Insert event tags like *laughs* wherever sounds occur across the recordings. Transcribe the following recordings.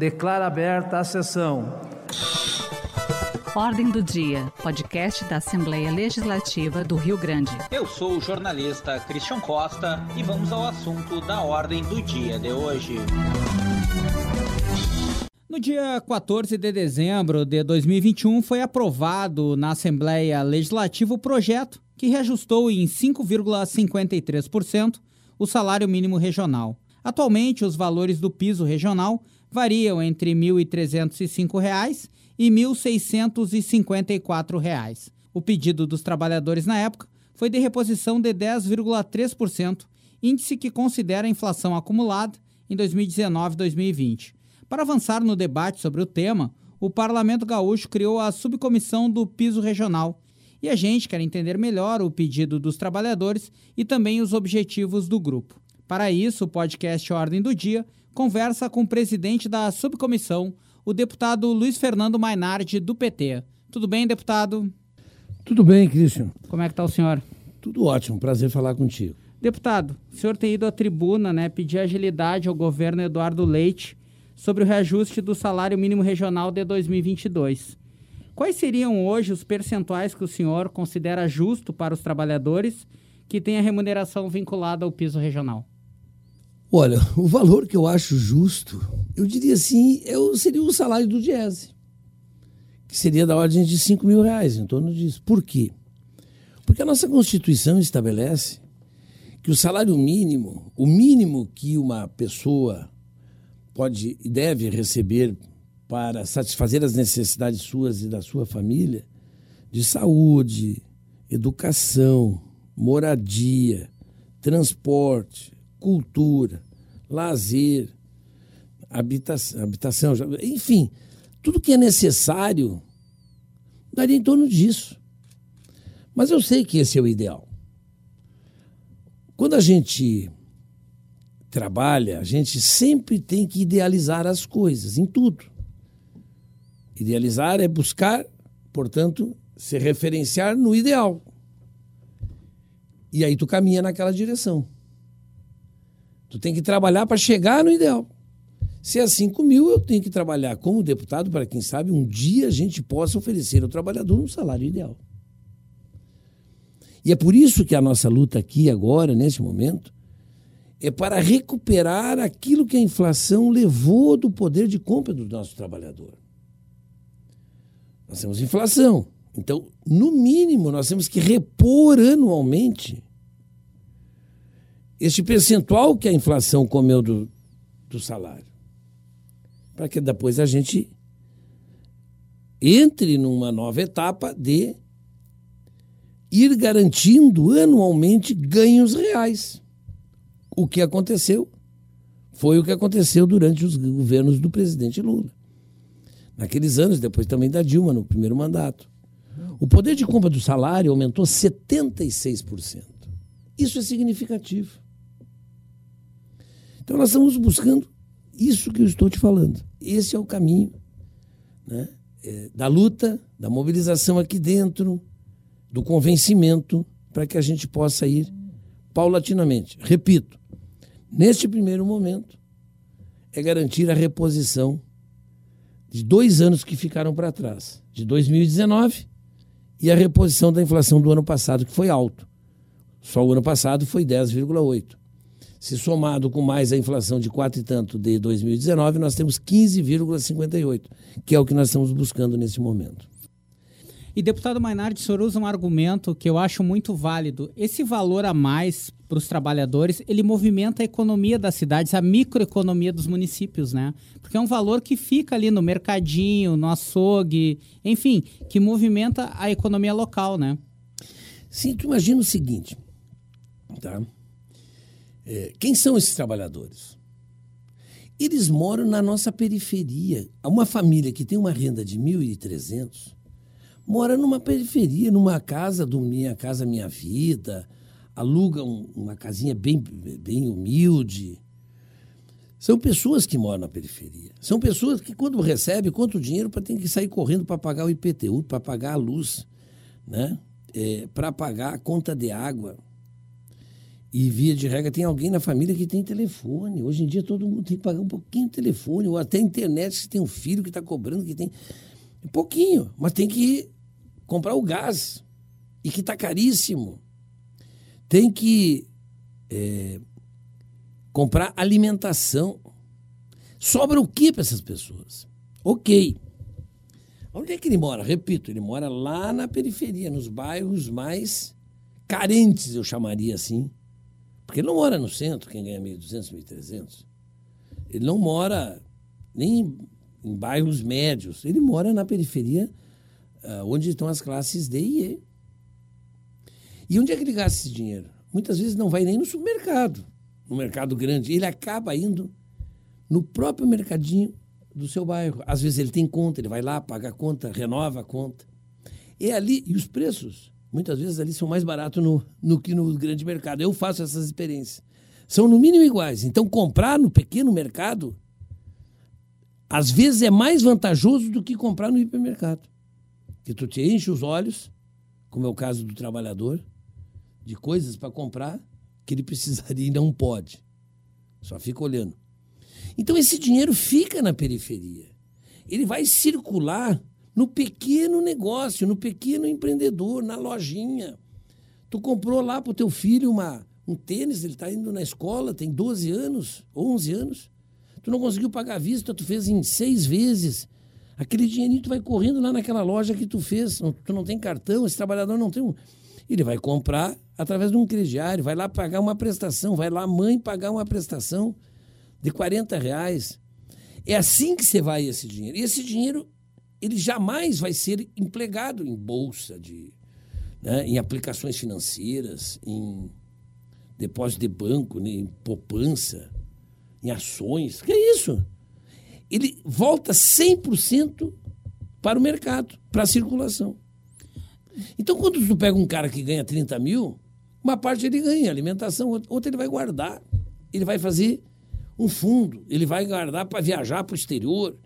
Declara aberta a sessão. Ordem do Dia, podcast da Assembleia Legislativa do Rio Grande. Eu sou o jornalista Christian Costa e vamos ao assunto da Ordem do Dia de hoje. No dia 14 de dezembro de 2021, foi aprovado na Assembleia Legislativa o projeto que reajustou em 5,53% o salário mínimo regional. Atualmente, os valores do piso regional variam entre R$ 1.305 e R$ 1.654. O pedido dos trabalhadores na época foi de reposição de 10,3%, índice que considera a inflação acumulada em 2019 e 2020. Para avançar no debate sobre o tema, o Parlamento Gaúcho criou a subcomissão do piso regional. E a gente quer entender melhor o pedido dos trabalhadores e também os objetivos do grupo. Para isso, o podcast Ordem do Dia conversa com o presidente da subcomissão, o deputado Luiz Fernando Mainardi, do PT. Tudo bem, deputado? Tudo bem, Christian. Como é que está o senhor? Tudo ótimo, prazer falar contigo. Deputado, o senhor tem ido à tribuna, né, pedir agilidade ao governo Eduardo Leite sobre o reajuste do salário mínimo regional de 2022. Quais seriam hoje os percentuais que o senhor considera justo para os trabalhadores que têm a remuneração vinculada ao piso regional? Olha, o valor que eu acho justo, eu diria assim, é o, seria o salário do Diese, que seria da ordem de 5 mil reais, em torno disso. Por quê? Porque a nossa Constituição estabelece que o salário mínimo, o mínimo que uma pessoa pode e deve receber para satisfazer as necessidades suas e da sua família, de saúde, educação, moradia, transporte, cultura, lazer, habitação, habitação, enfim, tudo que é necessário daria em torno disso. Mas eu sei que esse é o ideal. Quando a gente trabalha, a gente sempre tem que idealizar as coisas, em tudo. Idealizar é buscar, portanto, se referenciar no ideal. E aí tu caminha naquela direção. Tu tem que trabalhar para chegar no ideal. Se é 5 mil, eu tenho que trabalhar como deputado para, quem sabe, um dia a gente possa oferecer ao trabalhador um salário ideal. E é por isso que a nossa luta aqui, agora, nesse momento, é para recuperar aquilo que a inflação levou do poder de compra do nosso trabalhador. Nós temos inflação. Então, no mínimo, nós temos que repor anualmente este percentual que a inflação comeu do, do salário. Para que depois a gente entre numa nova etapa de ir garantindo anualmente ganhos reais. O que aconteceu foi o que aconteceu durante os governos do presidente Lula. Naqueles anos, depois também da Dilma, no primeiro mandato. O poder de compra do salário aumentou 76%. Isso é significativo. Então nós estamos buscando isso que eu estou te falando. Esse é o caminho né? é, da luta, da mobilização aqui dentro, do convencimento, para que a gente possa ir paulatinamente. Repito, neste primeiro momento, é garantir a reposição de dois anos que ficaram para trás, de 2019 e a reposição da inflação do ano passado, que foi alto. Só o ano passado foi 10,8. Se somado com mais a inflação de quatro e tanto de 2019, nós temos 15,58, que é o que nós estamos buscando nesse momento. E deputado Mainardi, o senhor usa um argumento que eu acho muito válido. Esse valor a mais para os trabalhadores, ele movimenta a economia das cidades, a microeconomia dos municípios, né? Porque é um valor que fica ali no mercadinho, no açougue, enfim, que movimenta a economia local, né? Sim, tu imagina o seguinte, tá? É, quem são esses trabalhadores? Eles moram na nossa periferia. Uma família que tem uma renda de 1.300 mora numa periferia, numa casa do Minha Casa Minha Vida, aluga um, uma casinha bem, bem humilde. São pessoas que moram na periferia. São pessoas que, quando recebem, contam o dinheiro para ter que sair correndo para pagar o IPTU, para pagar a luz, né? É, para pagar a conta de água. E via de regra tem alguém na família que tem telefone. Hoje em dia todo mundo tem que pagar um pouquinho de telefone, ou até internet, se tem um filho que está cobrando, que tem. Um pouquinho, mas tem que comprar o gás. E que está caríssimo. Tem que é, comprar alimentação. Sobra o que para essas pessoas? Ok. Onde é que ele mora? Repito, ele mora lá na periferia, nos bairros mais carentes, eu chamaria assim. Porque ele não mora no centro, quem ganha 1.200, 1.300. Ele não mora nem em, bairros médios. Ele mora na periferia, uh, onde estão as classes D e E. E onde é que ele gasta esse dinheiro? Muitas vezes não vai nem no supermercado, no mercado grande. Ele acaba indo no próprio mercadinho do seu bairro. Às vezes ele tem conta, ele vai lá, paga a conta, renova a conta. É ali, e os preços, muitas vezes ali são mais baratos no, no que no grande mercado. Eu faço essas experiências. São no mínimo iguais. Então, comprar no pequeno mercado, às vezes é mais vantajoso do que comprar no hipermercado. Que tu te enche os olhos, como é o caso do trabalhador, de coisas para comprar que ele *laughs* precisaria e não pode. Só fica olhando. Então esse dinheiro fica na periferia. Ele vai circular no pequeno negócio, no pequeno empreendedor, na lojinha. Tu comprou lá para o teu filho uma, um tênis, ele está indo na escola, tem 12 anos, 11 anos. Tu não conseguiu pagar a vista, tu fez em seis vezes. Aquele dinheirinho tu vai correndo lá naquela loja que tu fez. Tu não tem cartão, esse trabalhador não tem um. Ele vai comprar através de um crediário, vai lá pagar uma prestação, vai lá a mãe pagar uma prestação de 40 reais. É assim que você vai esse dinheiro. E esse dinheiro, ele jamais vai ser empregado em bolsa, de, né, em aplicações financeiras, em depósito de banco, né, em poupança, em ações. Que é isso? Ele volta 100% para o mercado, para a circulação. Então, quando tu pega um cara que ganha 30 mil, uma parte ele ganha alimentação, outra ele vai guardar. Ele vai fazer um fundo, ele vai guardar para viajar para o exterior.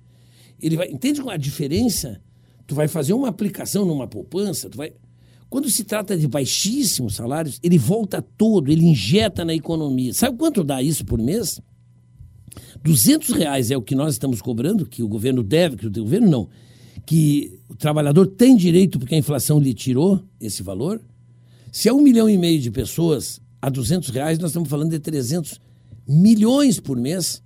Ele vai, entende a diferença? Tu vai fazer uma aplicação numa poupança, tu vai quando se trata de baixíssimos salários, ele volta todo, ele injeta na economia. Sabe quanto dá isso por mês? 200 reais é o que nós estamos cobrando, que o governo deve, que o governo não, que o trabalhador tem direito porque a inflação lhe tirou esse valor. Se é um milhão e meio de pessoas a 200 reais, nós estamos falando de 300 milhões por mês,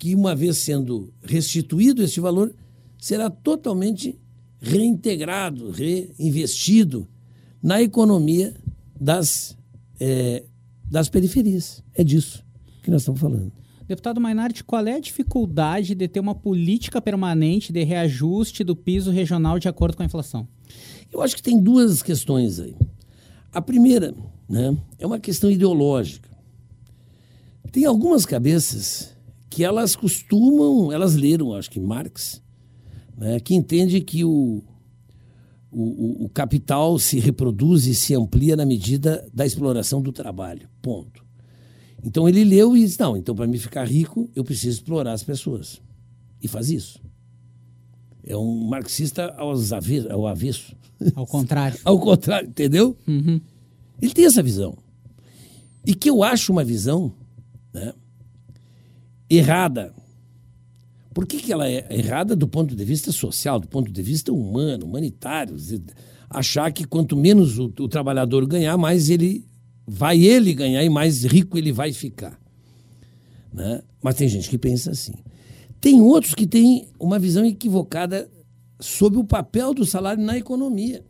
que uma vez sendo restituído esse valor, será totalmente reintegrado, reinvestido na economia das, é, das periferias. É disso que nós estamos falando. Deputado Mainardi, qual é a dificuldade de ter uma política permanente de reajuste do piso regional de acordo com a inflação? Eu acho que tem duas questões aí. A primeira né, é uma questão ideológica. Tem algumas cabeças que elas costumam, elas leram, acho que Marx, né, que entende que o, o, o, capital se reproduz e se amplia na medida da exploração do trabalho. Ponto. Então ele leu e disse: não, então para me ficar rico eu preciso explorar as pessoas. E faz isso. É um marxista aos avesso, ao avesso. Ao contrário. *laughs* ao contrário, entendeu? Uhum. Ele tem essa visão. E que eu acho uma visão né, errada. Por que, que ela é errada do ponto de vista social, do ponto de vista humano, humanitário? Achar que quanto menos o, o trabalhador ganhar, mais ele vai ele ganhar e mais rico ele vai ficar. Né? Mas tem gente que pensa assim. Tem outros que têm uma visão equivocada sobre o papel do salário na economia.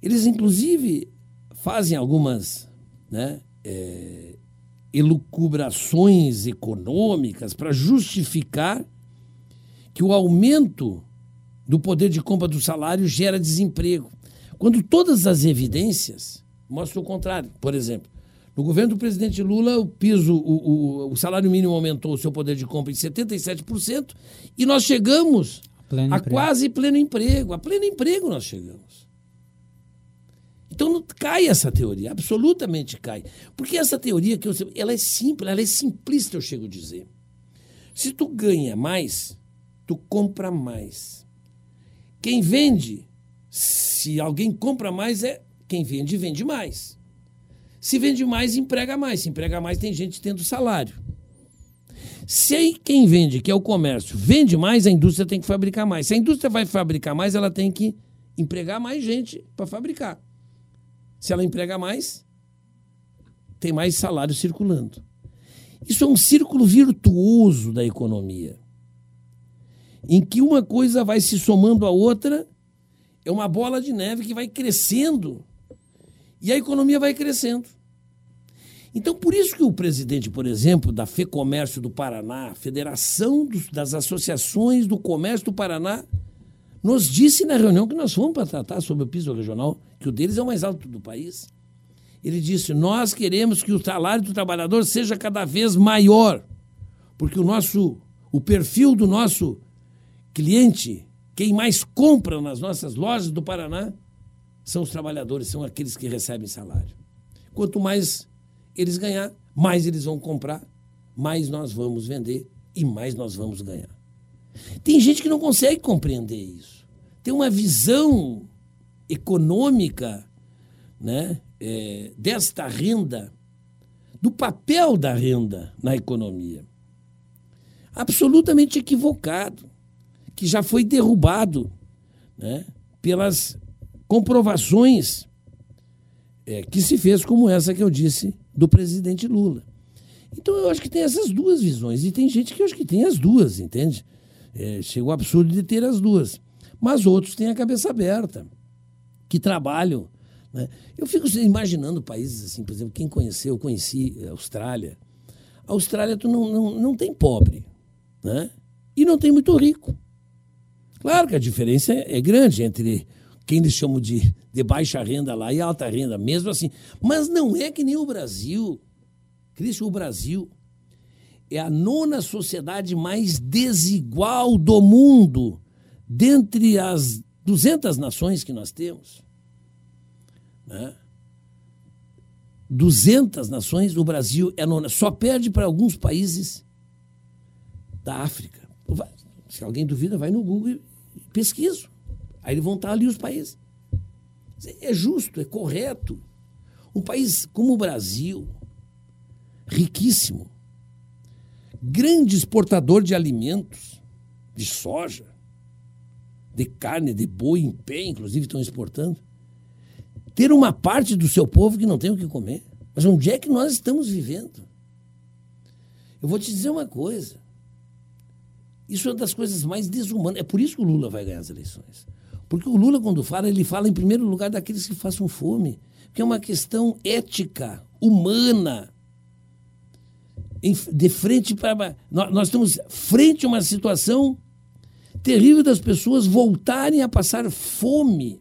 Eles, inclusive, fazem algumas né, é, elucubrações econômicas para justificar que o aumento do poder de compra do salário gera desemprego. Quando todas as evidências mostram o contrário. Por exemplo, no governo do presidente Lula, o piso, o, o, o salário mínimo aumentou o seu poder de compra em 77% e nós chegamos a quase pleno emprego. A pleno emprego nós chegamos. Então não cai essa teoria, absolutamente cai. Porque essa teoria que eu ela é simples, ela é simplista, eu chego a dizer. Se tu ganha mais, tu compra mais. Quem vende, se alguém compra mais, é quem vende, vende mais. Se vende mais, emprega mais. Se emprega mais, tem gente tendo salário. Se quem vende, que é o comércio, vende mais, a indústria tem que fabricar mais. Se a indústria vai fabricar mais, ela tem que empregar mais gente para fabricar. Se ela emprega mais, tem mais salário circulando. Isso é um círculo virtuoso da economia, em que uma coisa vai se somando à outra, é uma bola de neve que vai crescendo e a economia vai crescendo. Então, por isso que o presidente, por exemplo, da FEComércio do Paraná, Federação dos, das Associações do Comércio do Paraná, nos disse na reunião que nós fomos para tratar sobre o piso regional, que o deles é o mais alto do país. Ele disse: Nós queremos que o salário do trabalhador seja cada vez maior, porque o nosso, o perfil do nosso cliente, quem mais compra nas nossas lojas do Paraná, são os trabalhadores, são aqueles que recebem salário. Quanto mais eles ganhar, mais eles vão comprar, mais nós vamos vender e mais nós vamos ganhar. Tem gente que não consegue compreender isso. Tem uma visão econômica né, é, desta renda, do papel da renda na economia. Absolutamente equivocado, que já foi derrubado né, pelas comprovações é, que se fez, como essa que eu disse do presidente Lula. Então eu acho que tem essas duas visões. E tem gente que eu acho que tem as duas, entende? É, chega o absurdo de ter as duas. Mas outros têm a cabeça aberta, que trabalham. Né? Eu fico imaginando países assim, por exemplo, quem conheceu, eu conheci a Austrália. A Austrália tu não, não, não tem pobre, né? E não tem muito rico. Claro que a diferença é, é grande entre quem eles chamam de, de baixa renda lá e alta renda, mesmo assim. Mas não é que nem o Brasil. Cristo, o Brasil é a nona sociedade mais desigual do mundo, dentre as 200 nações que nós temos. Né? 200 nações, o Brasil é nona. Só perde para alguns países da África. Se alguém duvida, vai no Google e pesquisa. Aí vão estar ali os países. É justo, é correto. Um país como o Brasil, riquíssimo, grande exportador de alimentos, de soja, de carne, de boi em pé, inclusive estão exportando, ter uma parte do seu povo que não tem o que comer. Mas onde é que nós estamos vivendo? Eu vou te dizer uma coisa. Isso é uma das coisas mais desumanas. É por isso que o Lula vai ganhar as eleições. Porque o Lula, quando fala, ele fala em primeiro lugar daqueles que façam fome, que é uma questão ética, humana. De frente para. Nós estamos frente a uma situação terrível das pessoas voltarem a passar fome.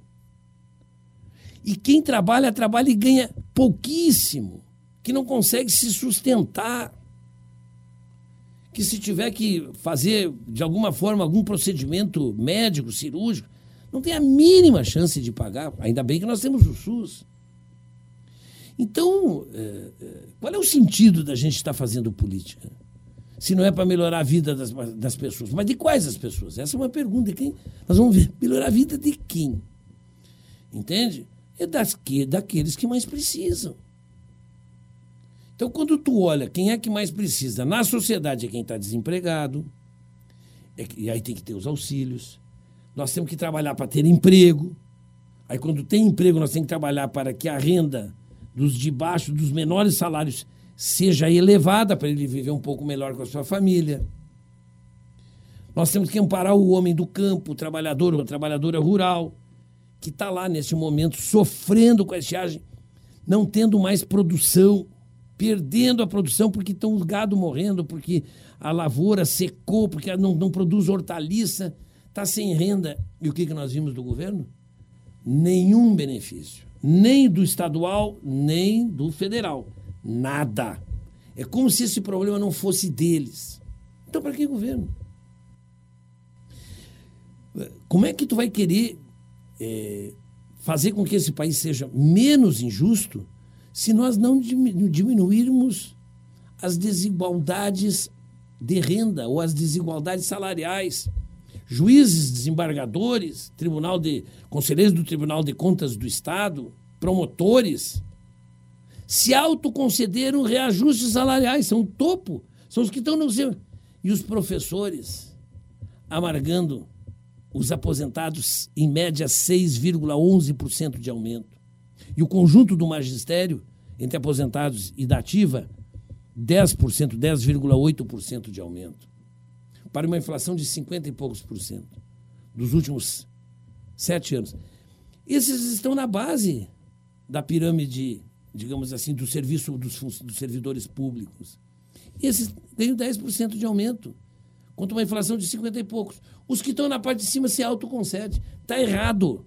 E quem trabalha, trabalha e ganha pouquíssimo, que não consegue se sustentar. Que se tiver que fazer, de alguma forma, algum procedimento médico, cirúrgico, não tem a mínima chance de pagar. Ainda bem que nós temos o SUS. Então, é, é, qual é o sentido da gente estar fazendo política? Se não é para melhorar a vida das, das pessoas. Mas de quais as pessoas? Essa é uma pergunta. De quem? Nós vamos ver. Melhorar a vida de quem? Entende? É das que, daqueles que mais precisam. Então, quando tu olha quem é que mais precisa na sociedade é quem está desempregado, é, e aí tem que ter os auxílios, nós temos que trabalhar para ter emprego. Aí, quando tem emprego, nós temos que trabalhar para que a renda dos de baixo, dos menores salários, seja elevada para ele viver um pouco melhor com a sua família. Nós temos que amparar o homem do campo, o trabalhador, a trabalhadora rural, que está lá nesse momento sofrendo com a estiagem, não tendo mais produção, perdendo a produção porque estão os gado morrendo, porque a lavoura secou, porque não, não produz hortaliça está sem renda. E o que, que nós vimos do governo? Nenhum benefício. Nem do estadual, nem do federal. Nada. É como se esse problema não fosse deles. Então, para que governo? Como é que tu vai querer é, fazer com que esse país seja menos injusto se nós não diminuirmos as desigualdades de renda ou as desigualdades salariais? Juízes, desembargadores, tribunal de conselheiros do Tribunal de Contas do Estado, promotores. se autoconcederam reajustes salariais, são o topo, são os que estão no. E os professores amargando os aposentados, em média, 6,11% de aumento. E o conjunto do magistério, entre aposentados e da ativa, 10%, 10,8% de aumento. Para uma inflação de 50 e poucos por cento dos últimos sete anos. Esses estão na base da pirâmide, digamos assim, do serviço dos, dos servidores públicos. Esses ganham 10% de aumento, contra uma inflação de 50 e poucos. Os que estão na parte de cima se autoconcedem. Está errado.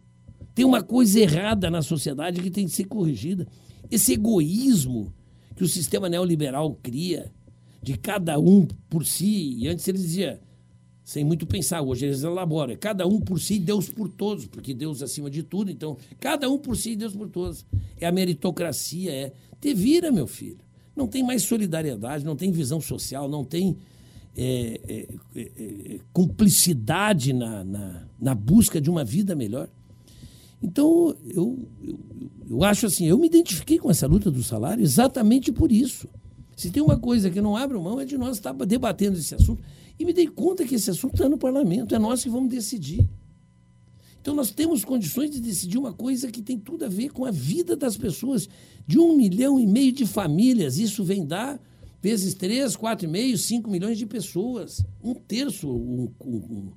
Tem uma coisa errada na sociedade que tem que ser corrigida. Esse egoísmo que o sistema neoliberal cria, de cada um por si, e antes ele dizia, sem muito pensar, hoje eles elaboram, é cada um por si, Deus por todos, porque Deus acima de tudo, então, cada um por si, Deus por todos. É a meritocracia, é. Te vira, meu filho. Não tem mais solidariedade, não tem visão social, não tem é, é, é, é, cumplicidade na, na, na, busca de uma vida melhor. Então, eu, eu, eu acho assim, eu me identifiquei com essa luta do salário exatamente por isso. Se tem uma coisa que eu não abro mão é de nós estar debatendo esse assunto. E me dei conta que esse assunto está no parlamento, é nós que vamos decidir. Então nós temos condições de decidir uma coisa que tem tudo a ver com a vida das pessoas, de um milhão e meio de famílias. Isso vem dar vezes 3, 4,5, 5 milhões de pessoas. Um terço, um, um,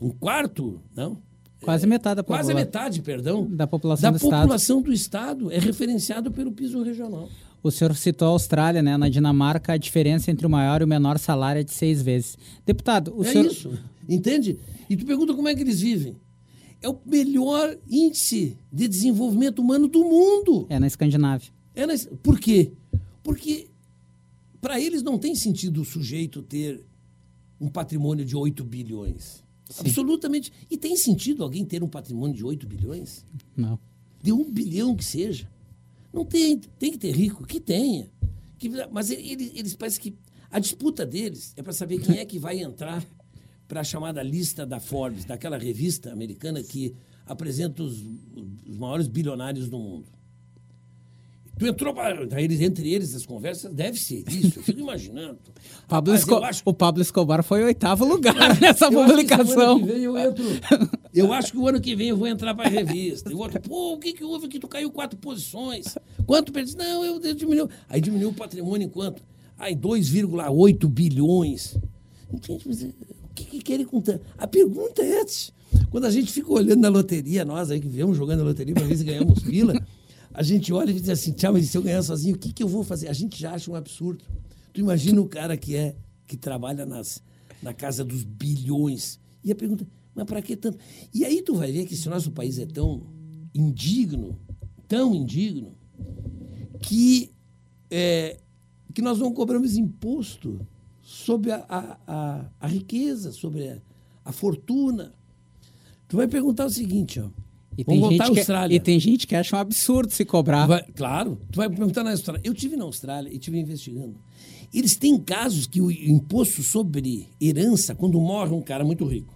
um quarto, não? Quase metade da população. Quase metade, perdão. Da população da do população Estado. do Estado. É referenciado pelo piso regional. O senhor citou a Austrália, né? Na Dinamarca, a diferença entre o maior e o menor salário é de seis vezes. Deputado, o é senhor... isso, entende? E tu pergunta como é que eles vivem. É o melhor índice de desenvolvimento humano do mundo. É na Escandinávia. É na... Por quê? Porque para eles não tem sentido o sujeito ter um patrimônio de 8 bilhões. Sim. Absolutamente. E tem sentido alguém ter um patrimônio de 8 bilhões? Não. De um bilhão que seja. Não tem. Tem que ter rico, que tenha. Que, mas eles, eles parecem que. A disputa deles é para saber quem é que vai entrar para a chamada lista da Forbes, daquela revista americana que apresenta os, os maiores bilionários do mundo. Tu entrou para. Eles, entre eles, as conversas, deve ser isso. Eu fico imaginando. *laughs* Pablo Rapaz, Esco... acho... O Pablo Escobar foi oitavo lugar nessa eu publicação. Acho eu, entro... eu acho que o ano que vem eu vou entrar para a revista. E o outro, pô, o que, que houve que tu caiu quatro posições? Quanto perdeu? Não, eu, eu diminuiu. Aí diminuiu o patrimônio em quanto? Aí 2,8 bilhões. Gente, mas, o que, que querem contar? A pergunta é essa. Quando a gente fica olhando na loteria, nós aí que viemos jogando na loteria, uma vez ganhamos fila a gente olha e diz assim, tchau, mas se eu ganhar sozinho, o que, que eu vou fazer? A gente já acha um absurdo. Tu imagina o cara que é que trabalha nas, na casa dos bilhões. E a pergunta, mas para que tanto? E aí tu vai ver que esse nosso país é tão indigno, tão indigno, que, é, que nós não cobramos imposto sobre a, a, a, a riqueza, sobre a, a fortuna. Tu vai perguntar o seguinte, ó. E Vamos tem, gente que, e tem gente que acha um absurdo se cobrar. Vai, claro. Tu vai perguntar na Austrália. Eu tive na Austrália e tive investigando. Eles têm casos que o imposto sobre herança, quando morre um cara muito rico,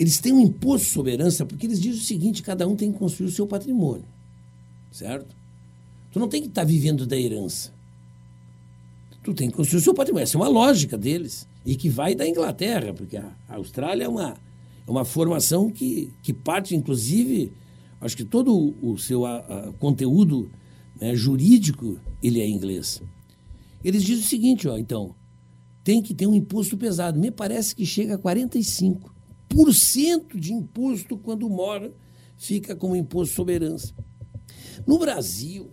eles têm um imposto sobre herança porque eles dizem o seguinte: cada um tem que construir o seu patrimônio. Certo? Tu não tem que estar tá vivendo da herança. Tu tem que construir o seu patrimônio. Essa é uma lógica deles. E que vai da Inglaterra, porque a Austrália é uma é uma formação que, que parte, inclusive, acho que todo o seu a, a, conteúdo né, jurídico ele é inglês. Eles dizem o seguinte, ó, então, tem que ter um imposto pesado. Me parece que chega a 45% de imposto quando mora, fica como imposto sobre herança. No Brasil,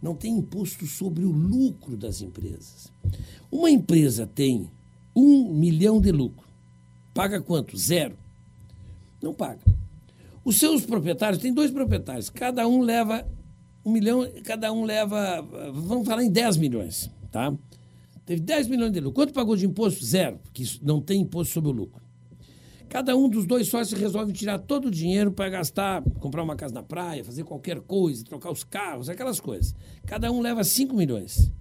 não tem imposto sobre o lucro das empresas. Uma empresa tem um milhão de lucro. Paga quanto? Zero. Não paga. Os seus proprietários, tem dois proprietários, cada um leva um milhão, cada um leva, vamos falar em 10 milhões, tá? Teve 10 milhões de lucro. Quanto pagou de imposto? Zero, porque não tem imposto sobre o lucro. Cada um dos dois sócios resolve tirar todo o dinheiro para gastar, comprar uma casa na praia, fazer qualquer coisa, trocar os carros, aquelas coisas. Cada um leva 5 milhões.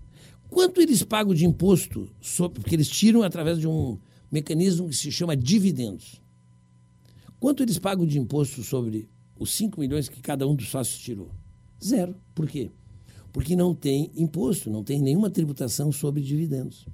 Quanto eles pagam de imposto? Sobre, porque eles tiram através de um mecanismo que se chama dividendos. Quanto eles pagam de imposto sobre os 5 milhões que cada um dos sócios tirou? Zero. Por quê? porque não tem imposto, não tem nenhuma tributação sobre dividendos.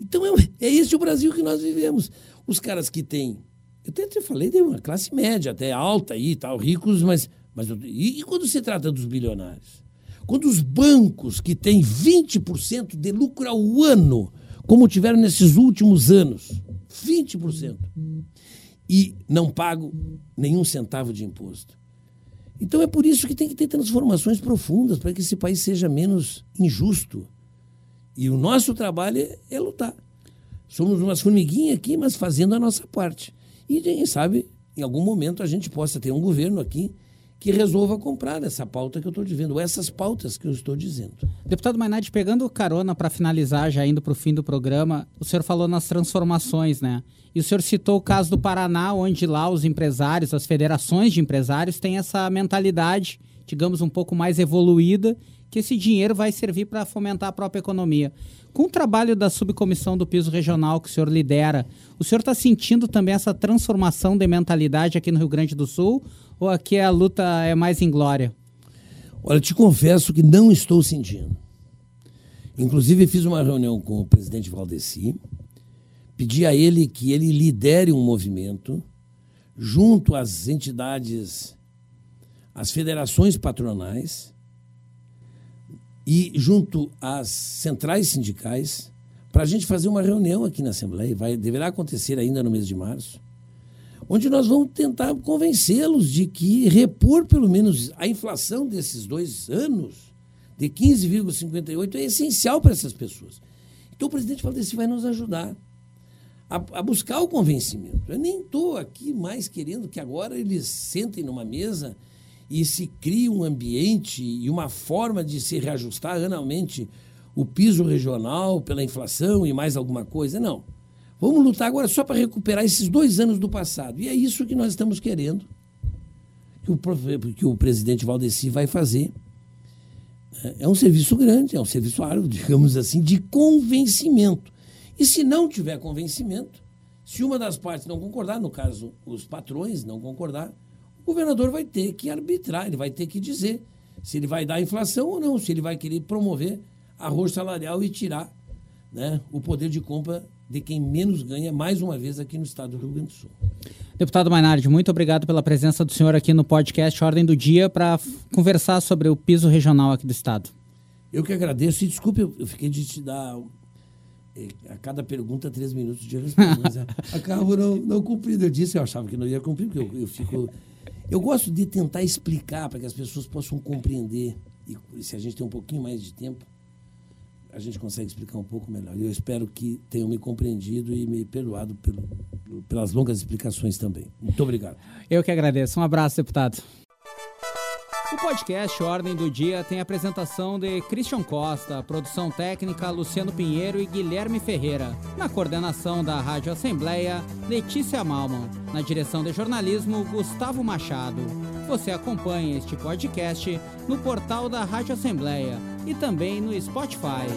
Então é, é esse o Brasil que nós vivemos. Os caras que têm, eu até te falei, tem uma classe média, até alta aí, tal, ricos, mas, mas e, e quando se trata dos bilionários? Quando os bancos que têm 20% de lucro ao ano, como tiveram nesses últimos anos, 20%, e não pagam nenhum centavo de imposto. Então é por isso que tem que ter transformações profundas para que esse país seja menos injusto. E o nosso trabalho é, é lutar. Somos umas formiguinhas aqui, mas fazendo a nossa parte. E quem sabe, em algum momento, a gente possa ter um governo aqui que resolva comprar essa pauta que eu estou dizendo, essas pautas que eu estou dizendo. Deputado Mainardi, pegando carona para finalizar, já indo para o fim do programa, o senhor falou nas transformações, né? E o senhor citou o caso do Paraná, onde lá os empresários, as federações de empresários têm essa mentalidade, digamos, um pouco mais evoluída, que esse dinheiro vai servir para fomentar a própria economia. Com o trabalho da subcomissão do piso regional que o senhor lidera, o senhor está sentindo também essa transformação de mentalidade aqui no Rio Grande do Sul? Ou aqui a luta é mais inglória? Olha, te confesso que não estou sentindo. Inclusive, fiz uma reunião com o presidente Valdeci, pedi a ele que ele lidere um movimento junto às entidades, às federações patronais e junto às centrais sindicais para a gente fazer uma reunião aqui na Assembleia. Vai, deverá acontecer ainda no mês de março onde nós vamos tentar convencê-los de que repor pelo menos a inflação desses dois anos, de 15,58, é essencial para essas pessoas. Então o presidente Valdeci vai nos ajudar a, a buscar o convencimento. Eu nem estou aqui mais querendo que agora eles sentem numa mesa e se crie um ambiente e uma forma de se reajustar anualmente o piso regional pela inflação e mais alguma coisa. Não. Vamos lutar agora só para recuperar esses dois anos do passado. E é isso que nós estamos querendo que o, que o presidente Valdeci vai fazer. É um serviço grande, é um serviço árduo, *laughs* digamos assim, de convencimento. E se não tiver convencimento, se uma das partes não concordar, no caso os patrões não concordar, o governador vai ter que arbitrar, ele vai ter que dizer se ele vai dar inflação ou não, se ele vai querer promover arroz salarial e tirar né, o poder de compra de quem menos ganha, mais uma vez, aqui no estado do Rio Grande do Sul. Deputado Mainardi, muito obrigado pela presença do senhor aqui no podcast Ordem do Dia para conversar sobre o piso regional aqui do estado. Eu que agradeço e desculpe, eu fiquei de te dar eh, a cada pergunta três minutos de resposta, mas *laughs* acabo não, não cumprindo. Eu disse, eu achava que não ia cumprir, porque eu, eu fico. Eu gosto de tentar explicar para que as pessoas possam compreender. E se a gente tem um pouquinho mais de tempo, a gente consegue explicar um pouco melhor. Eu espero que tenham me compreendido e me perdoado pelo, pelas longas explicações também. Muito obrigado. Eu que agradeço. Um abraço, deputado. Podcast Ordem do Dia tem apresentação de Christian Costa, produção técnica Luciano Pinheiro e Guilherme Ferreira. Na coordenação da Rádio Assembleia, Letícia Malman. Na direção de jornalismo, Gustavo Machado. Você acompanha este podcast no portal da Rádio Assembleia e também no Spotify.